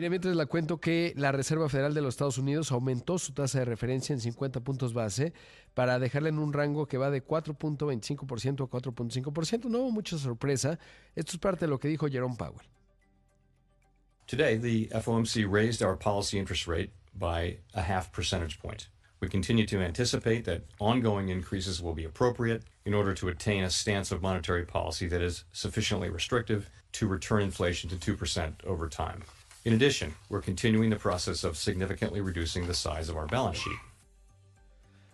Mientras la cuento que la Reserva Federal de los Estados Unidos aumentó su tasa de referencia en 50 puntos base para dejarla en un rango que va de 4.25% a 4.5%. No hubo mucha sorpresa. Esto es parte de lo que dijo Jerome Powell. Today, the FOMC raised our policy interest rate by a half percentage point. We continue to anticipate that ongoing increases will be appropriate in order to attain a stance of monetary policy that is sufficiently restrictive to return inflation to 2% over time. In addition, we're continuing the process of significantly reducing the size of our balance sheet.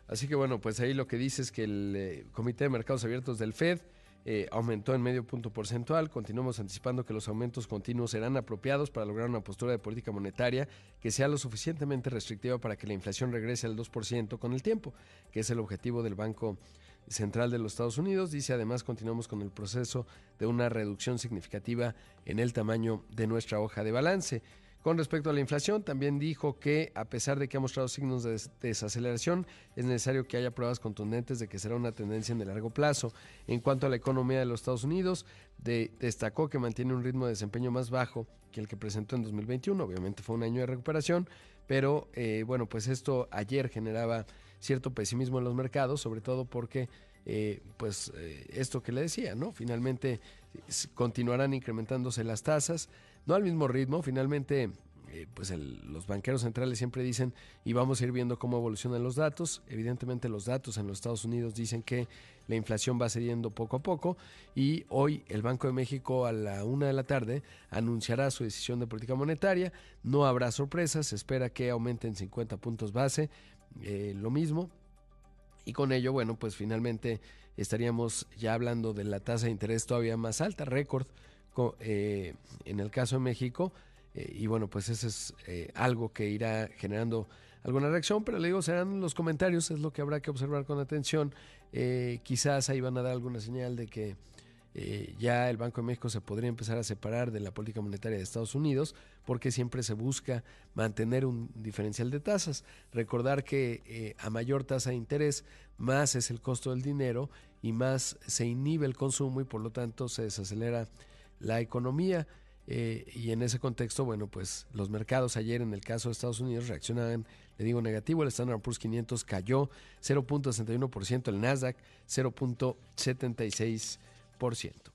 Así que bueno, pues ahí lo que dice es que el eh, Comité de Mercados Abiertos del Fed eh, aumentó en medio punto porcentual. Continuamos anticipando que los aumentos continuos serán apropiados para lograr una postura de política monetaria que sea lo suficientemente restrictiva para que la inflación regrese al 2% con el tiempo, que es el objetivo del Banco de los Estados Unidos. Dice además continuamos con el proceso de una reducción significativa en el tamaño de nuestra hoja de balance. Con respecto a la inflación, también dijo que a pesar de que ha mostrado signos de desaceleración, es necesario que haya pruebas contundentes de que será una tendencia en el largo plazo. En cuanto a la economía de los Estados Unidos, destacó que mantiene un ritmo de desempeño más bajo que el que presentó en 2021. Obviamente fue un año de recuperación, pero eh, bueno, pues esto ayer generaba cierto pesimismo en los mercados, sobre todo porque eh, pues eh, esto que le decía, ¿no? Finalmente continuarán incrementándose las tasas, no al mismo ritmo, finalmente eh, pues los banqueros centrales siempre dicen y vamos a ir viendo cómo evolucionan los datos. Evidentemente los datos en los Estados Unidos dicen que la inflación va cediendo poco a poco y hoy el Banco de México a la una de la tarde anunciará su decisión de política monetaria. No habrá sorpresas, se espera que aumenten 50 puntos base, lo mismo, y con ello, bueno, pues finalmente estaríamos ya hablando de la tasa de interés todavía más alta, récord eh, en el caso de México. Eh, y bueno, pues eso es eh, algo que irá generando alguna reacción, pero le digo, serán los comentarios, es lo que habrá que observar con atención. quizás ahí van a dar alguna señal de que eh, ya el Banco de México se podría empezar a separar de la política monetaria de Estados Unidos porque siempre se busca mantener un diferencial de tasas. Recordar que eh, a mayor tasa de interés, más es el costo del dinero y más se inhibe el consumo y por lo tanto se desacelera la economía. Eh, y en ese contexto, bueno, pues los mercados ayer en el caso de Estados Unidos reaccionaban, le digo negativo, el Standard Poor's 500 cayó 0.61%, el Nasdaq 0.76% por ciento.